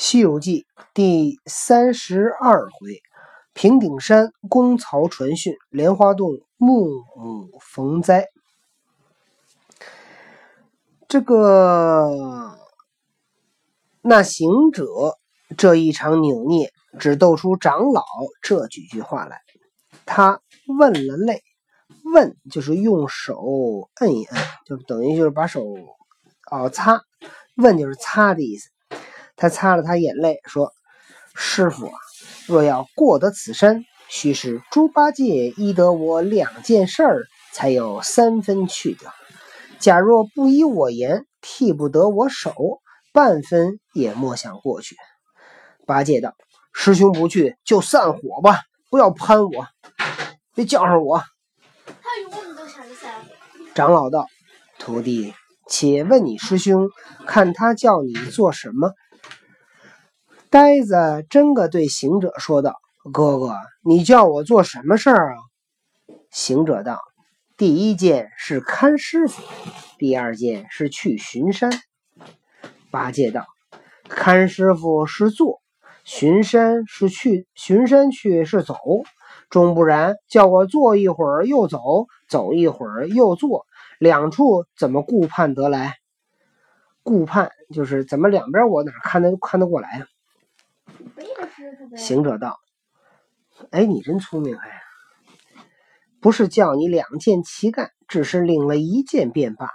西游记》第三十二回：平顶山公曹传讯，莲花洞木母逢灾。这个那行者这一场扭捏，只逗出长老这几句话来。他问了泪，问就是用手摁一摁，就等于就是把手哦擦，问就是擦的意思。他擦了擦眼泪，说：“师傅啊，若要过得此山，须是猪八戒依得我两件事儿，才有三分去掉。假若不依我言，替不得我手，半分也莫想过去。”八戒道：“师兄不去，就散伙吧，不要攀我，别叫上我。”他永远都想着散伙。长老道：“徒弟，且问你师兄，看他叫你做什么？”呆子真个对行者说道：“哥哥，你叫我做什么事儿啊？”行者道：“第一件是看师傅，第二件是去巡山。”八戒道：“看师傅是坐，巡山是去，巡山去是走，终不然叫我坐一会儿又走，走一会儿又坐，两处怎么顾盼得来？顾盼就是怎么两边我哪看得看得过来呀？”行者道：“哎，你真聪明哎！不是叫你两件齐干，只是领了一件便罢。”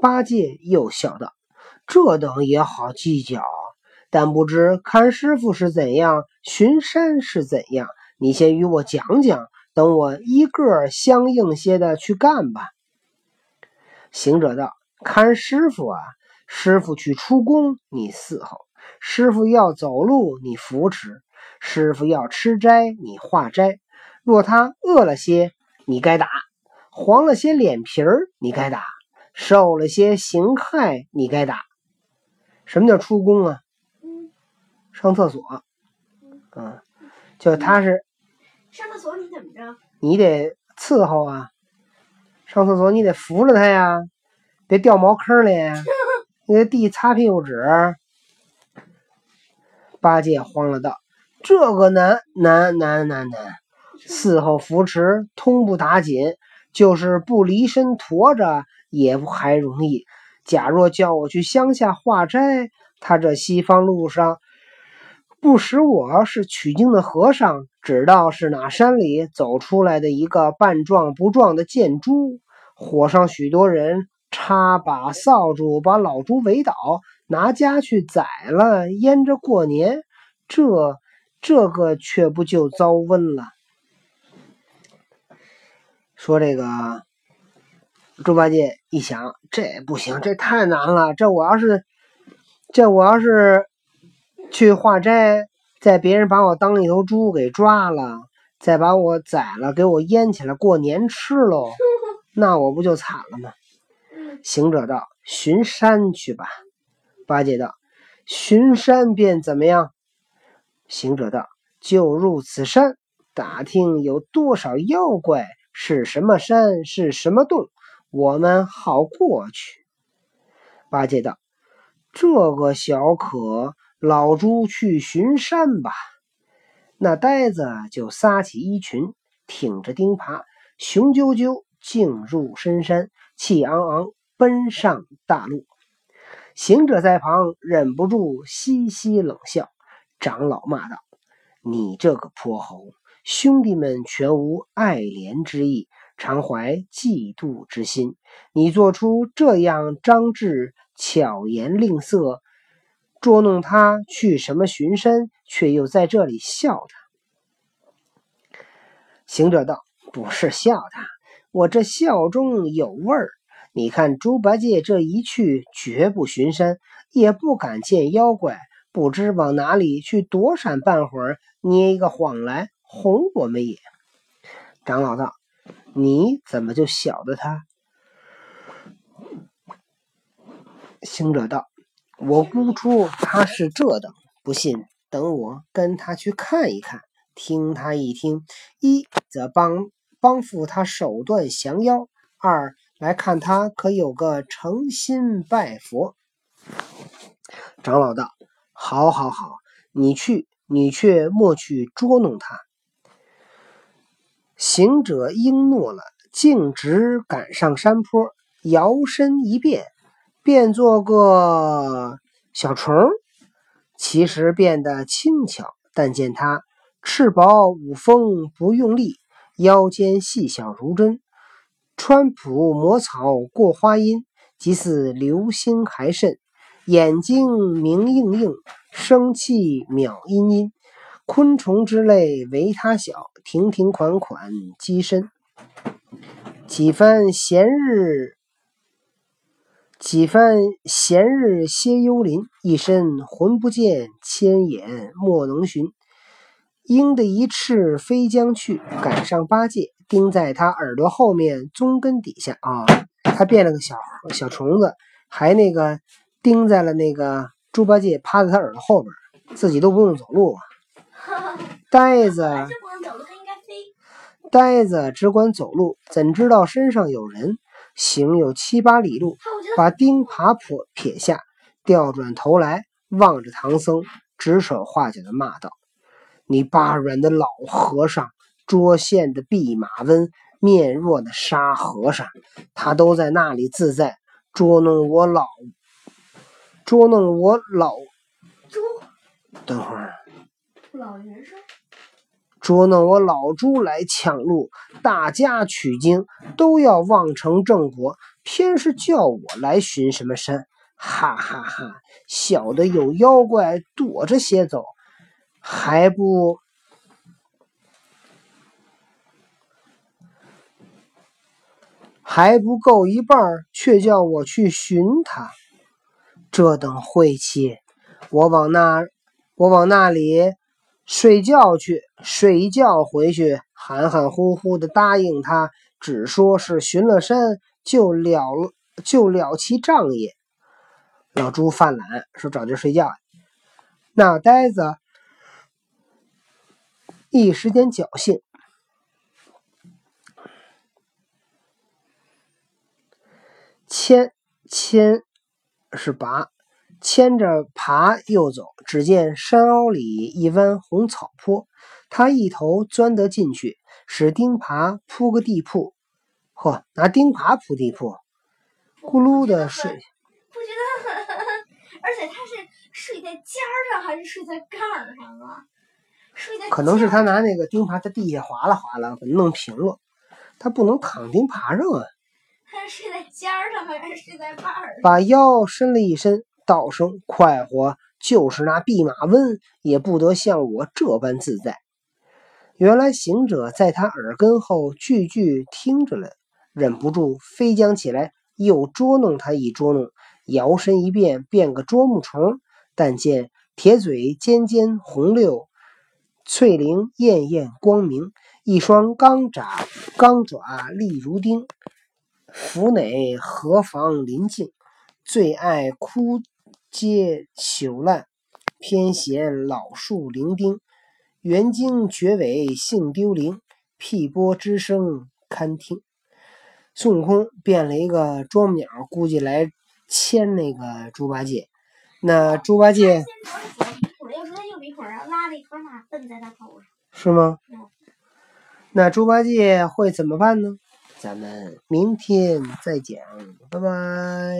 八戒又笑道：“这等也好计较，但不知看师傅是怎样，巡山是怎样。你先与我讲讲，等我一个相应些的去干吧。”行者道：“看师傅啊，师傅去出宫，你伺候。”师傅要走路，你扶持；师傅要吃斋，你化斋。若他饿了些，你该打；黄了些脸皮儿，你该打；受了些形害，你该打。什么叫出宫啊？上厕所。啊，就他是上厕所，你怎么着？你得伺候啊。上厕所你得扶着他呀，别掉茅坑里。你得地擦屁股纸。八戒慌了，道：“这个难难难难难！伺候扶持，通不打紧；就是不离身驮着，也不还容易。假若叫我去乡下化斋，他这西方路上不识我是取经的和尚，只道是哪山里走出来的一个半壮不壮的贱猪，火上许多人插把扫帚，把老猪围倒。”拿家去宰了，腌着过年，这这个却不就遭瘟了？说这个猪八戒一想，这不行，这太难了。这我要是这我要是去化斋，在别人把我当一头猪给抓了，再把我宰了，给我腌起来过年吃喽，那我不就惨了吗？行者道：“巡山去吧。”八戒道：“巡山便怎么样？”行者道：“就入此山，打听有多少妖怪，是什么山，是什么洞，我们好过去。”八戒道：“这个小可，老猪去巡山吧。”那呆子就撒起衣裙，挺着钉耙，雄赳赳进入深山，气昂昂奔上大路。行者在旁忍不住嘻嘻冷笑，长老骂道：“你这个泼猴，兄弟们全无爱怜之意，常怀嫉妒之心。你做出这样张志巧言令色，捉弄他去什么巡山，却又在这里笑他。”行者道：“不是笑他，我这笑中有味儿。”你看猪八戒这一去，绝不巡山，也不敢见妖怪，不知往哪里去躲闪半会儿，捏一个谎来哄我们也。长老道：“你怎么就晓得他？”行者道：“我估出他是这等，不信等我跟他去看一看，听他一听，一则帮帮扶他手段降妖，二。”来看他可有个诚心拜佛。长老道：“好，好，好，你去，你却莫去捉弄他。”行者应诺了，径直赶上山坡，摇身一变，变做个小虫，其实变得轻巧。但见他翅薄五风不用力，腰间细小如针，穿蒲抹草过花阴，即似流星还甚。眼睛明映映，生气渺阴阴。昆虫之类唯他小，亭亭款款机身。几番闲日，几番闲日歇幽林，一身魂不见，千眼莫能寻。鹰的一翅飞将去，赶上八戒，钉在他耳朵后面中根底下啊！他变了个小小虫子，还那个钉在了那个猪八戒趴在他耳朵后边，自己都不用走路啊！呆子，呆子只管走路，怎知道身上有人？行有七八里路，把钉耙撇撇下，调转头来望着唐僧，指手画脚的骂道。你八软的老和尚，捉线的弼马温，面若的沙和尚，他都在那里自在捉弄我老，捉弄我老猪。等会儿，老人说，捉弄我老猪来抢路，大家取经都要望成正果，偏是叫我来寻什么山？哈哈哈！小的有妖怪躲着些走。还不还不够一半，却叫我去寻他，这等晦气！我往那我往那里睡觉去，睡一觉回去，含含糊糊的答应他，只说是寻了山，就了就了其账也。老朱犯懒，说找地睡觉。那呆子。一时间侥幸，牵牵是拔，牵着爬又走。只见山凹里一弯红草坡，他一头钻得进去，使钉耙铺个地铺。嚯，拿钉耙铺地铺，咕噜的睡。不觉得？而且他是睡在尖儿上还是睡在盖儿上啊？可能是他拿那个钉耙在地下划拉划拉，给弄平了。他不能躺钉耙上啊。睡在尖儿上还是睡在把儿？把腰伸了一伸，道声快活，就是那弼马温也不得像我这般自在。原来行者在他耳根后句句听着了，忍不住飞将起来，又捉弄他一捉弄，摇身一变，变个捉木虫。但见铁嘴尖尖红溜。翠翎艳艳光明，一双钢爪钢爪利如钉。府内何妨临静，最爱枯阶朽烂，偏嫌老树伶仃。园经绝尾性丢灵，辟波之声堪听。孙悟空变了一个啄木鸟，估计来牵那个猪八戒。那猪八戒。拉了一坨马粪在他头上，是吗？那猪八戒会怎么办呢？咱们明天再讲，拜拜。